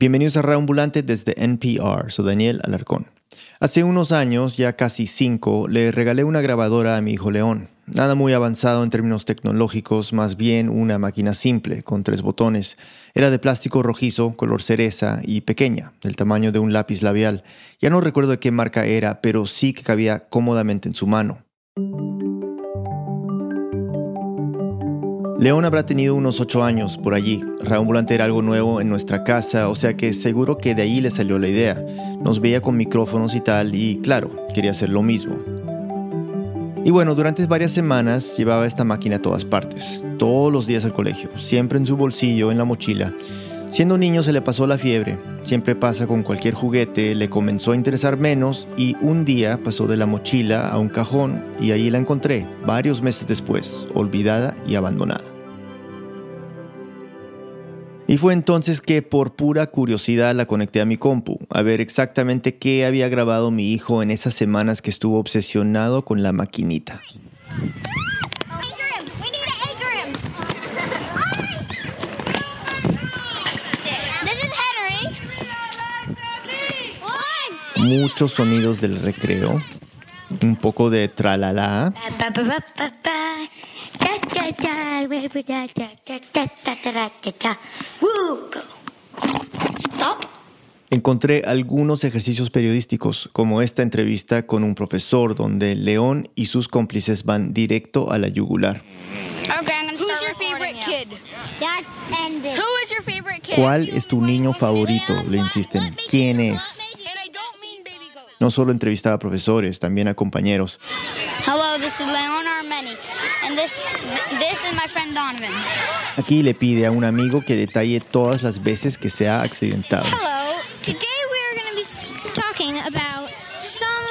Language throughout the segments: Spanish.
Bienvenidos a Reambulante desde NPR, soy Daniel Alarcón. Hace unos años, ya casi cinco, le regalé una grabadora a mi hijo León. Nada muy avanzado en términos tecnológicos, más bien una máquina simple, con tres botones. Era de plástico rojizo, color cereza y pequeña, del tamaño de un lápiz labial. Ya no recuerdo de qué marca era, pero sí que cabía cómodamente en su mano. León habrá tenido unos ocho años por allí. Reambulante era algo nuevo en nuestra casa, o sea que seguro que de ahí le salió la idea. Nos veía con micrófonos y tal, y claro, quería hacer lo mismo. Y bueno, durante varias semanas llevaba esta máquina a todas partes, todos los días al colegio, siempre en su bolsillo, en la mochila. Siendo niño se le pasó la fiebre, siempre pasa con cualquier juguete, le comenzó a interesar menos y un día pasó de la mochila a un cajón y ahí la encontré, varios meses después, olvidada y abandonada. Y fue entonces que por pura curiosidad la conecté a mi compu, a ver exactamente qué había grabado mi hijo en esas semanas que estuvo obsesionado con la maquinita. Muchos sonidos del recreo, un poco de tralala. Encontré algunos ejercicios periodísticos, como esta entrevista con un profesor donde León y sus cómplices van directo a la yugular. ¿Cuál es tu niño favorito? Le insisten. ¿Quién es? No solo entrevistaba a profesores, también a compañeros. Aquí le pide a un amigo que detalle todas las veces que se ha accidentado. Hello. Today we are going to be talking about some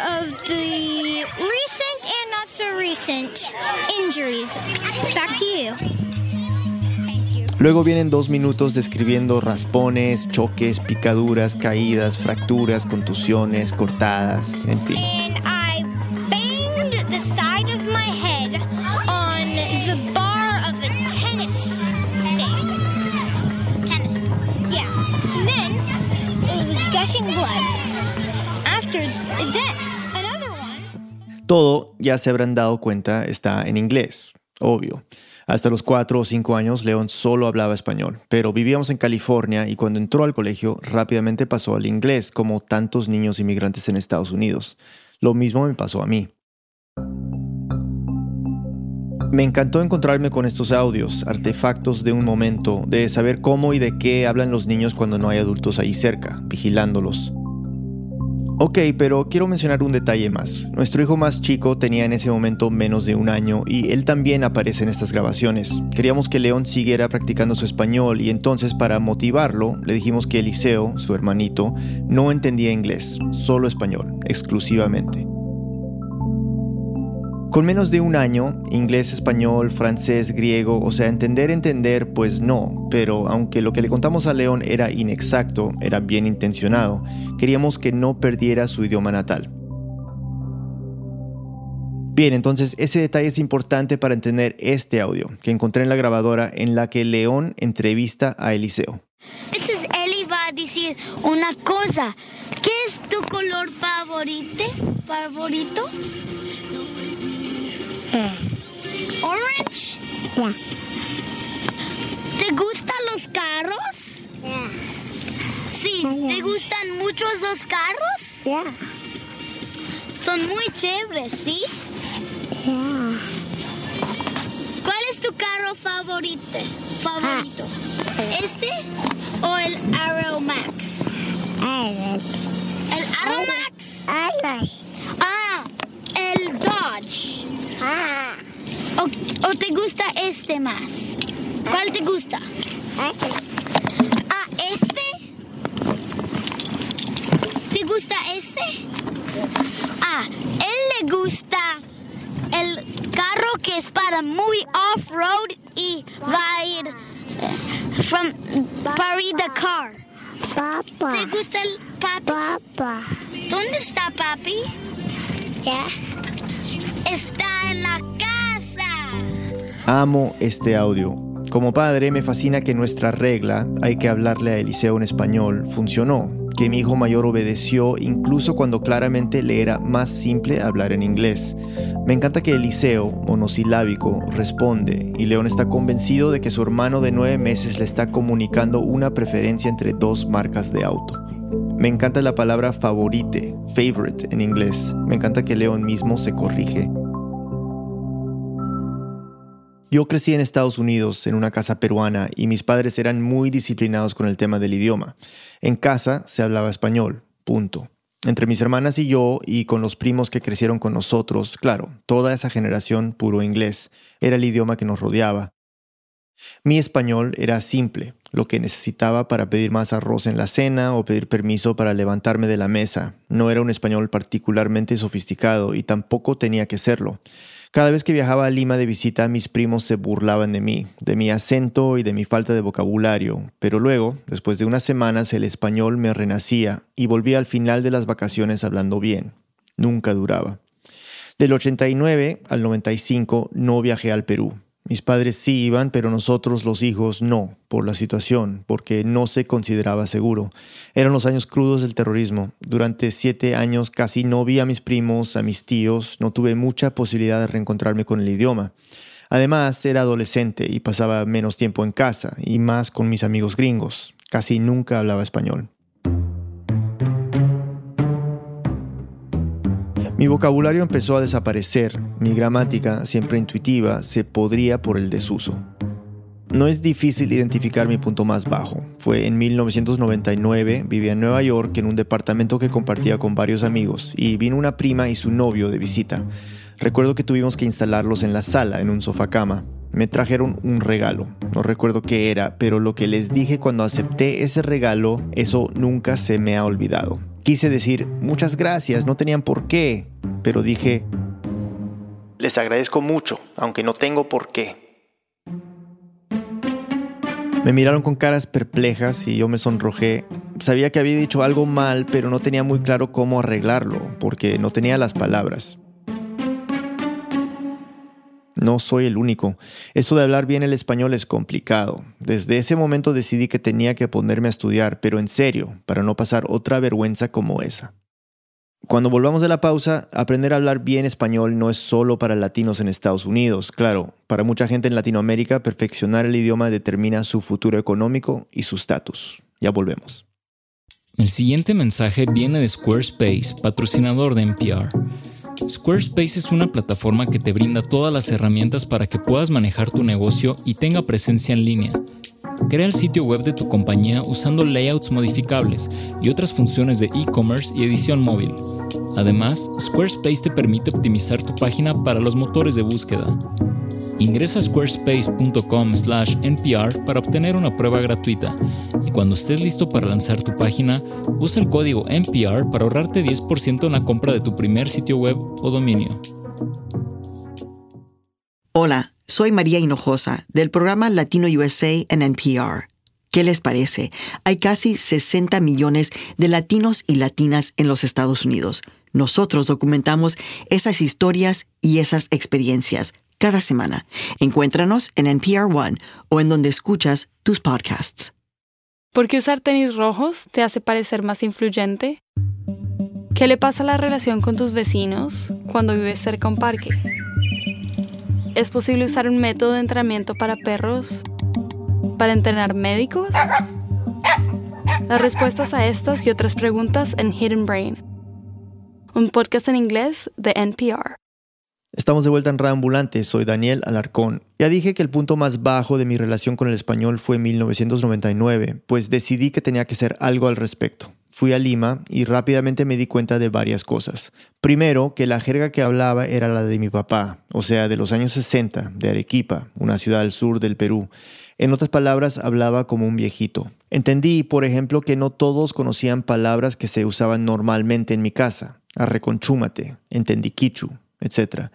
of the recent and not so recent injuries. Back to you. Luego vienen dos minutos describiendo raspones, choques, picaduras, caídas, fracturas, contusiones, cortadas, en fin. Todo, ya se habrán dado cuenta, está en inglés, obvio. Hasta los cuatro o cinco años, León solo hablaba español, pero vivíamos en California y cuando entró al colegio rápidamente pasó al inglés, como tantos niños inmigrantes en Estados Unidos. Lo mismo me pasó a mí. Me encantó encontrarme con estos audios, artefactos de un momento, de saber cómo y de qué hablan los niños cuando no hay adultos ahí cerca, vigilándolos. Ok, pero quiero mencionar un detalle más. Nuestro hijo más chico tenía en ese momento menos de un año y él también aparece en estas grabaciones. Queríamos que León siguiera practicando su español y entonces para motivarlo le dijimos que Eliseo, su hermanito, no entendía inglés, solo español, exclusivamente. Con menos de un año, inglés, español, francés, griego, o sea, entender, entender, pues no, pero aunque lo que le contamos a León era inexacto, era bien intencionado, queríamos que no perdiera su idioma natal. Bien, entonces ese detalle es importante para entender este audio que encontré en la grabadora en la que León entrevista a Eliseo. Entonces Eli va a decir una cosa. ¿Qué es tu color favorito? ¿Favorito? Orange. ¿Te gustan los carros? Sí. ¿Te gustan muchos los carros? Son muy chéveres, ¿sí? ¿Cuál es tu carro favorito? Favorito. ¿Este o el Arrow Max? ¿El Arrow Max? Ah, el Dodge. O, o te gusta este más? ¿Cuál te gusta? Ah, este. ¿Te gusta este? Ah, él le gusta el carro que es para muy off-road y va a ir eh, from, ir the car. ¿Te gusta el papi? ¿Dónde está papi? Ya. Está. Amo este audio. Como padre, me fascina que nuestra regla, hay que hablarle a Eliseo en español, funcionó, que mi hijo mayor obedeció incluso cuando claramente le era más simple hablar en inglés. Me encanta que Eliseo, monosilábico, responde y León está convencido de que su hermano de nueve meses le está comunicando una preferencia entre dos marcas de auto. Me encanta la palabra favorite, favorite en inglés. Me encanta que León mismo se corrige yo crecí en Estados Unidos, en una casa peruana, y mis padres eran muy disciplinados con el tema del idioma. En casa se hablaba español, punto. Entre mis hermanas y yo, y con los primos que crecieron con nosotros, claro, toda esa generación puro inglés, era el idioma que nos rodeaba. Mi español era simple, lo que necesitaba para pedir más arroz en la cena o pedir permiso para levantarme de la mesa. No era un español particularmente sofisticado y tampoco tenía que serlo. Cada vez que viajaba a Lima de visita, mis primos se burlaban de mí, de mi acento y de mi falta de vocabulario, pero luego, después de unas semanas, el español me renacía y volvía al final de las vacaciones hablando bien. Nunca duraba. Del 89 al 95 no viajé al Perú, mis padres sí iban, pero nosotros los hijos no, por la situación, porque no se consideraba seguro. Eran los años crudos del terrorismo. Durante siete años casi no vi a mis primos, a mis tíos, no tuve mucha posibilidad de reencontrarme con el idioma. Además, era adolescente y pasaba menos tiempo en casa y más con mis amigos gringos. Casi nunca hablaba español. Mi vocabulario empezó a desaparecer, mi gramática, siempre intuitiva, se podría por el desuso. No es difícil identificar mi punto más bajo. Fue en 1999, vivía en Nueva York en un departamento que compartía con varios amigos y vino una prima y su novio de visita. Recuerdo que tuvimos que instalarlos en la sala, en un sofá cama. Me trajeron un regalo, no recuerdo qué era, pero lo que les dije cuando acepté ese regalo, eso nunca se me ha olvidado. Quise decir, muchas gracias, no tenían por qué, pero dije, les agradezco mucho, aunque no tengo por qué. Me miraron con caras perplejas y yo me sonrojé. Sabía que había dicho algo mal, pero no tenía muy claro cómo arreglarlo, porque no tenía las palabras. No soy el único. Esto de hablar bien el español es complicado. Desde ese momento decidí que tenía que ponerme a estudiar, pero en serio, para no pasar otra vergüenza como esa. Cuando volvamos de la pausa, aprender a hablar bien español no es solo para latinos en Estados Unidos. Claro, para mucha gente en Latinoamérica, perfeccionar el idioma determina su futuro económico y su estatus. Ya volvemos. El siguiente mensaje viene de Squarespace, patrocinador de NPR. Squarespace es una plataforma que te brinda todas las herramientas para que puedas manejar tu negocio y tenga presencia en línea. Crea el sitio web de tu compañía usando layouts modificables y otras funciones de e-commerce y edición móvil. Además, Squarespace te permite optimizar tu página para los motores de búsqueda. Ingresa a squarespace.com/npr para obtener una prueba gratuita y cuando estés listo para lanzar tu página, usa el código NPR para ahorrarte 10% en la compra de tu primer sitio web o dominio. Hola, soy María Hinojosa del programa Latino USA en NPR. ¿Qué les parece? Hay casi 60 millones de latinos y latinas en los Estados Unidos. Nosotros documentamos esas historias y esas experiencias cada semana. Encuéntranos en NPR One o en donde escuchas tus podcasts. ¿Por qué usar tenis rojos te hace parecer más influyente? ¿Qué le pasa a la relación con tus vecinos cuando vives cerca a un parque? ¿Es posible usar un método de entrenamiento para perros para entrenar médicos? Las respuestas a estas y otras preguntas en Hidden Brain, un podcast en inglés de NPR. Estamos de vuelta en Reambulante, soy Daniel Alarcón. Ya dije que el punto más bajo de mi relación con el español fue en 1999, pues decidí que tenía que hacer algo al respecto. Fui a Lima y rápidamente me di cuenta de varias cosas. Primero, que la jerga que hablaba era la de mi papá, o sea, de los años 60, de Arequipa, una ciudad al sur del Perú. En otras palabras, hablaba como un viejito. Entendí, por ejemplo, que no todos conocían palabras que se usaban normalmente en mi casa. Arreconchúmate, entendí quichu, etc.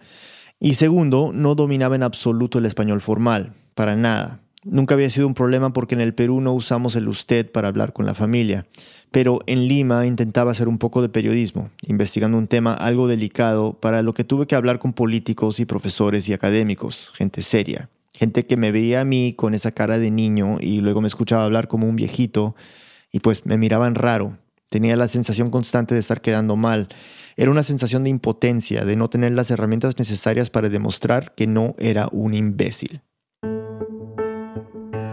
Y segundo, no dominaba en absoluto el español formal, para nada. Nunca había sido un problema porque en el Perú no usamos el usted para hablar con la familia, pero en Lima intentaba hacer un poco de periodismo, investigando un tema algo delicado para lo que tuve que hablar con políticos y profesores y académicos, gente seria, Gente que me veía a mí con esa cara de niño y luego me escuchaba hablar como un viejito y pues me miraban raro. Tenía la sensación constante de estar quedando mal. Era una sensación de impotencia, de no tener las herramientas necesarias para demostrar que no era un imbécil.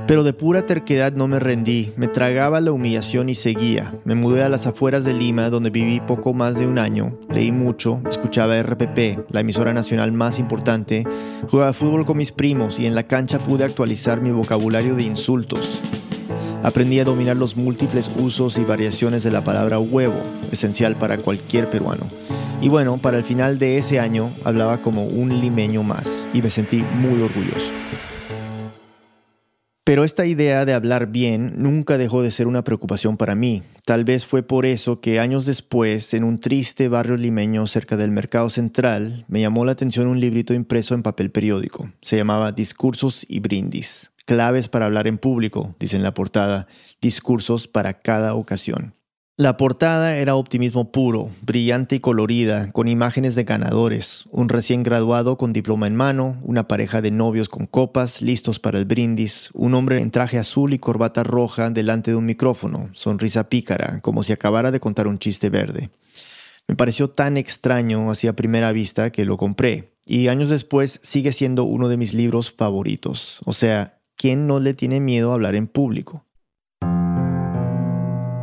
Pero de pura terquedad no me rendí, me tragaba la humillación y seguía. Me mudé a las afueras de Lima, donde viví poco más de un año. Leí mucho, escuchaba RPP, la emisora nacional más importante, jugaba fútbol con mis primos y en la cancha pude actualizar mi vocabulario de insultos. Aprendí a dominar los múltiples usos y variaciones de la palabra huevo, esencial para cualquier peruano. Y bueno, para el final de ese año hablaba como un limeño más y me sentí muy orgulloso. Pero esta idea de hablar bien nunca dejó de ser una preocupación para mí. Tal vez fue por eso que años después, en un triste barrio limeño cerca del Mercado Central, me llamó la atención un librito impreso en papel periódico. Se llamaba Discursos y Brindis. Claves para hablar en público, dice en la portada, discursos para cada ocasión. La portada era optimismo puro, brillante y colorida, con imágenes de ganadores, un recién graduado con diploma en mano, una pareja de novios con copas listos para el brindis, un hombre en traje azul y corbata roja delante de un micrófono, sonrisa pícara, como si acabara de contar un chiste verde. Me pareció tan extraño así a primera vista que lo compré, y años después sigue siendo uno de mis libros favoritos. O sea, ¿quién no le tiene miedo a hablar en público?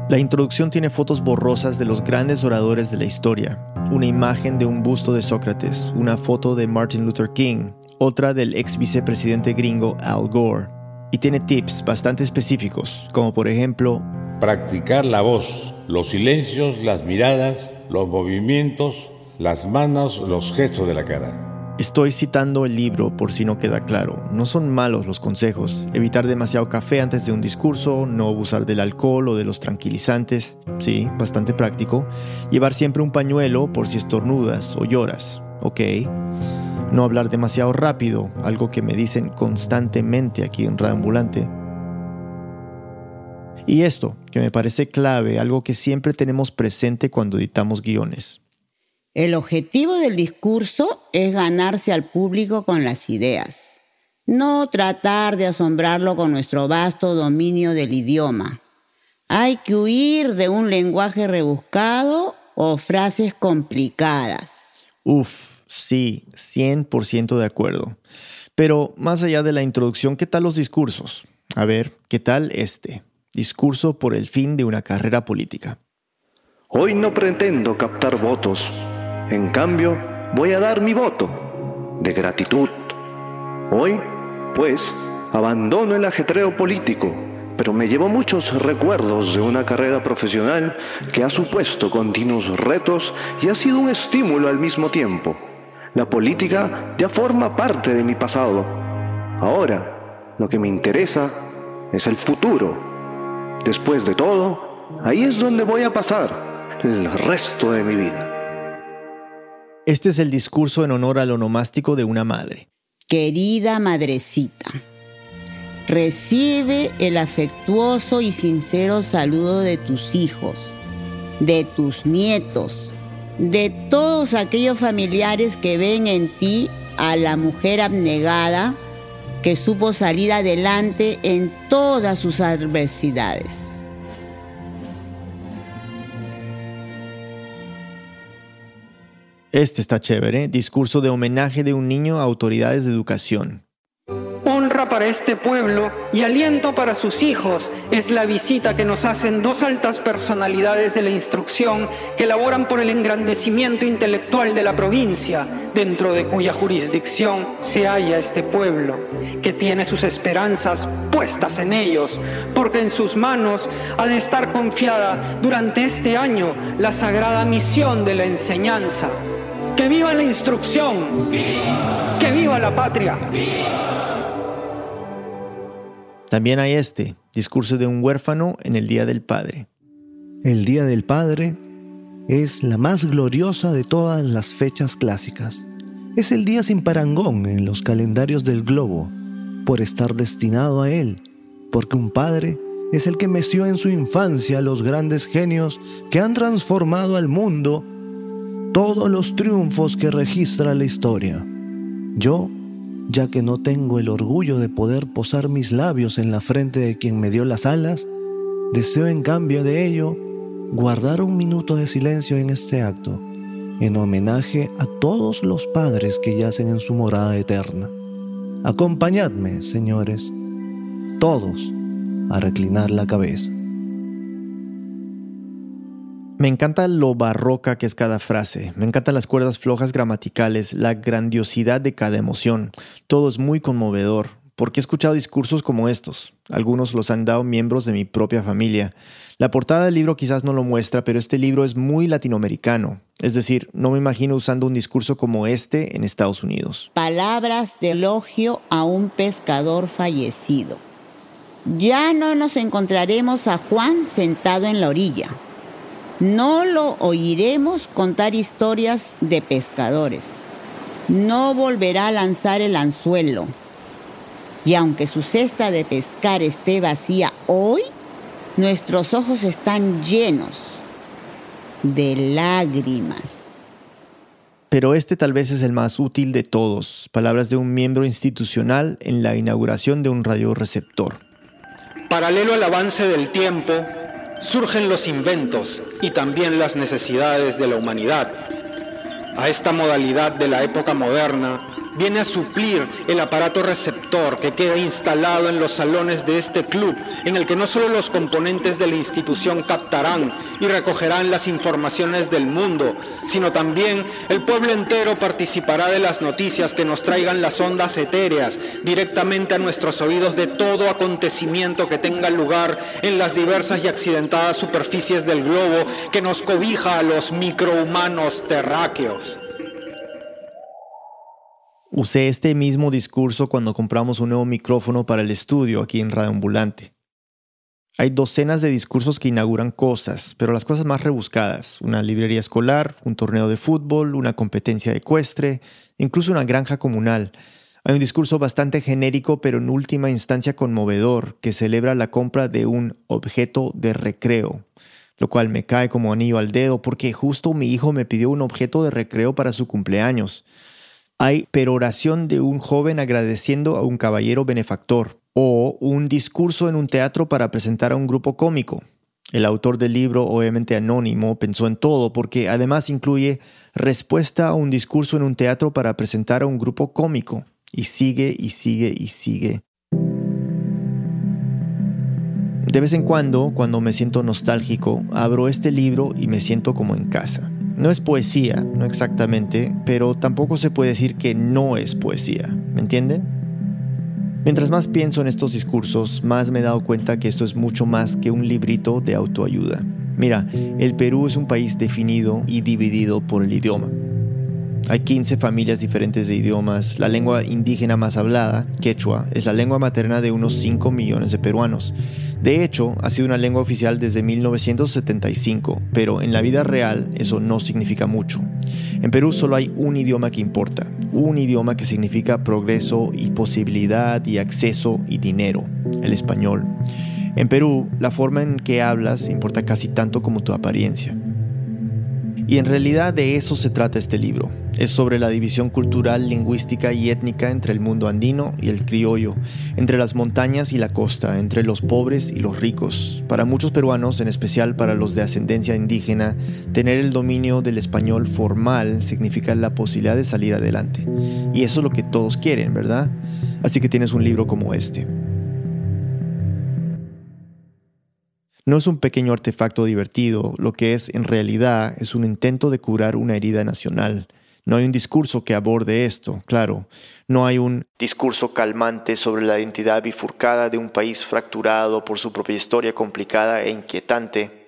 La introducción tiene fotos borrosas de los grandes oradores de la historia, una imagen de un busto de Sócrates, una foto de Martin Luther King, otra del ex vicepresidente gringo Al Gore, y tiene tips bastante específicos, como por ejemplo, practicar la voz, los silencios, las miradas, los movimientos, las manos, los gestos de la cara. Estoy citando el libro por si no queda claro. No son malos los consejos. Evitar demasiado café antes de un discurso, no abusar del alcohol o de los tranquilizantes. Sí, bastante práctico. Llevar siempre un pañuelo por si estornudas o lloras. Ok. No hablar demasiado rápido, algo que me dicen constantemente aquí en Radambulante. Y esto, que me parece clave, algo que siempre tenemos presente cuando editamos guiones. El objetivo del discurso es ganarse al público con las ideas, no tratar de asombrarlo con nuestro vasto dominio del idioma. Hay que huir de un lenguaje rebuscado o frases complicadas. Uf, sí, 100% de acuerdo. Pero más allá de la introducción, ¿qué tal los discursos? A ver, ¿qué tal este? Discurso por el fin de una carrera política. Hoy no pretendo captar votos en cambio, voy a dar mi voto de gratitud. Hoy, pues, abandono el ajetreo político, pero me llevo muchos recuerdos de una carrera profesional que ha supuesto continuos retos y ha sido un estímulo al mismo tiempo. La política ya forma parte de mi pasado. Ahora, lo que me interesa es el futuro. Después de todo, ahí es donde voy a pasar el resto de mi vida. Este es el discurso en honor al onomástico de una madre. Querida madrecita, recibe el afectuoso y sincero saludo de tus hijos, de tus nietos, de todos aquellos familiares que ven en ti a la mujer abnegada que supo salir adelante en todas sus adversidades. Este está chévere. Discurso de homenaje de un niño a autoridades de educación. Honra para este pueblo y aliento para sus hijos es la visita que nos hacen dos altas personalidades de la instrucción que laboran por el engrandecimiento intelectual de la provincia, dentro de cuya jurisdicción se halla este pueblo, que tiene sus esperanzas puestas en ellos, porque en sus manos ha de estar confiada durante este año la sagrada misión de la enseñanza. Que viva la instrucción. Que viva la patria. También hay este, discurso de un huérfano en el Día del Padre. El Día del Padre es la más gloriosa de todas las fechas clásicas. Es el día sin parangón en los calendarios del globo, por estar destinado a él, porque un padre es el que meció en su infancia los grandes genios que han transformado al mundo todos los triunfos que registra la historia. Yo ya que no tengo el orgullo de poder posar mis labios en la frente de quien me dio las alas, deseo en cambio de ello guardar un minuto de silencio en este acto, en homenaje a todos los padres que yacen en su morada eterna. Acompañadme, señores, todos, a reclinar la cabeza. Me encanta lo barroca que es cada frase, me encantan las cuerdas flojas gramaticales, la grandiosidad de cada emoción. Todo es muy conmovedor, porque he escuchado discursos como estos. Algunos los han dado miembros de mi propia familia. La portada del libro quizás no lo muestra, pero este libro es muy latinoamericano. Es decir, no me imagino usando un discurso como este en Estados Unidos. Palabras de elogio a un pescador fallecido. Ya no nos encontraremos a Juan sentado en la orilla no lo oiremos contar historias de pescadores. No volverá a lanzar el anzuelo. Y aunque su cesta de pescar esté vacía hoy, nuestros ojos están llenos de lágrimas. Pero este tal vez es el más útil de todos, palabras de un miembro institucional en la inauguración de un radioreceptor. Paralelo al avance del tiempo, surgen los inventos y también las necesidades de la humanidad. A esta modalidad de la época moderna viene a suplir el aparato receptor que queda instalado en los salones de este club, en el que no solo los componentes de la institución captarán y recogerán las informaciones del mundo, sino también el pueblo entero participará de las noticias que nos traigan las ondas etéreas directamente a nuestros oídos de todo acontecimiento que tenga lugar en las diversas y accidentadas superficies del globo que nos cobija a los microhumanos terráqueos. Usé este mismo discurso cuando compramos un nuevo micrófono para el estudio aquí en Radio Ambulante. Hay docenas de discursos que inauguran cosas, pero las cosas más rebuscadas, una librería escolar, un torneo de fútbol, una competencia ecuestre, incluso una granja comunal. Hay un discurso bastante genérico, pero en última instancia conmovedor, que celebra la compra de un objeto de recreo, lo cual me cae como anillo al dedo porque justo mi hijo me pidió un objeto de recreo para su cumpleaños hay peroración de un joven agradeciendo a un caballero benefactor o un discurso en un teatro para presentar a un grupo cómico. El autor del libro, obviamente anónimo, pensó en todo porque además incluye respuesta a un discurso en un teatro para presentar a un grupo cómico. Y sigue y sigue y sigue. De vez en cuando, cuando me siento nostálgico, abro este libro y me siento como en casa. No es poesía, no exactamente, pero tampoco se puede decir que no es poesía, ¿me entienden? Mientras más pienso en estos discursos, más me he dado cuenta que esto es mucho más que un librito de autoayuda. Mira, el Perú es un país definido y dividido por el idioma. Hay 15 familias diferentes de idiomas. La lengua indígena más hablada, quechua, es la lengua materna de unos 5 millones de peruanos. De hecho, ha sido una lengua oficial desde 1975, pero en la vida real eso no significa mucho. En Perú solo hay un idioma que importa, un idioma que significa progreso y posibilidad y acceso y dinero, el español. En Perú, la forma en que hablas importa casi tanto como tu apariencia. Y en realidad de eso se trata este libro. Es sobre la división cultural, lingüística y étnica entre el mundo andino y el criollo, entre las montañas y la costa, entre los pobres y los ricos. Para muchos peruanos, en especial para los de ascendencia indígena, tener el dominio del español formal significa la posibilidad de salir adelante. Y eso es lo que todos quieren, ¿verdad? Así que tienes un libro como este. No es un pequeño artefacto divertido, lo que es en realidad es un intento de curar una herida nacional. No hay un discurso que aborde esto, claro. No hay un discurso calmante sobre la identidad bifurcada de un país fracturado por su propia historia complicada e inquietante.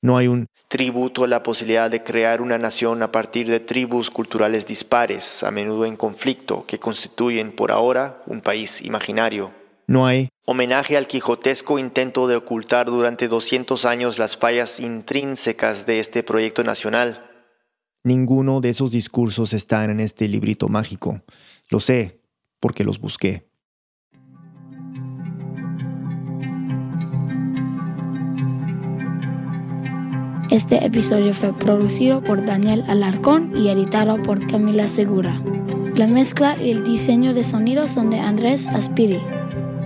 No hay un tributo a la posibilidad de crear una nación a partir de tribus culturales dispares, a menudo en conflicto, que constituyen por ahora un país imaginario. No hay homenaje al quijotesco intento de ocultar durante 200 años las fallas intrínsecas de este proyecto nacional. Ninguno de esos discursos están en este librito mágico. Lo sé, porque los busqué. Este episodio fue producido por Daniel Alarcón y editado por Camila Segura. La mezcla y el diseño de sonido son de Andrés Aspiri.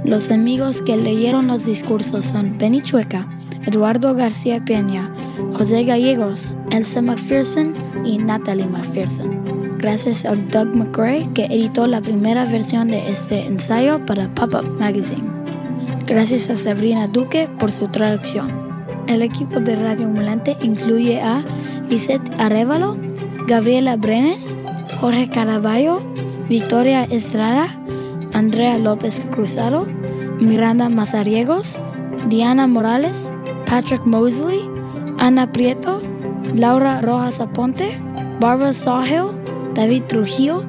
Los amigos que leyeron los discursos son Benny Chueca, Eduardo García Peña, José Gallegos, Elsa McPherson y Natalie McPherson. Gracias a Doug McRae que editó la primera versión de este ensayo para Pop-Up Magazine. Gracias a Sabrina Duque por su traducción. El equipo de Radio Ambulante incluye a Lisette Arevalo, Gabriela Brenes, Jorge Caraballo, Victoria Estrada, Andrea López Cruzado, Miranda Mazariegos, Diana Morales, Patrick Mosley, Ana Prieto, Laura Rojas Aponte, Barbara Sawhill, David Trujillo,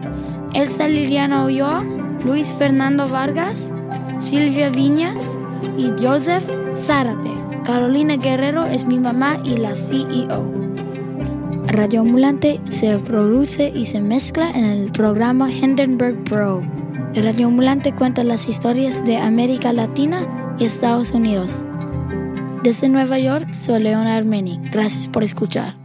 Elsa Liliana Ulloa, Luis Fernando Vargas, Silvia Viñas y Joseph Zárate. Carolina Guerrero es mi mamá y la CEO. Radio Ambulante se produce y se mezcla en el programa Hindenburg Pro. Radio Ambulante cuenta las historias de América Latina y Estados Unidos. Desde Nueva York, soy Leona Armeni. Gracias por escuchar.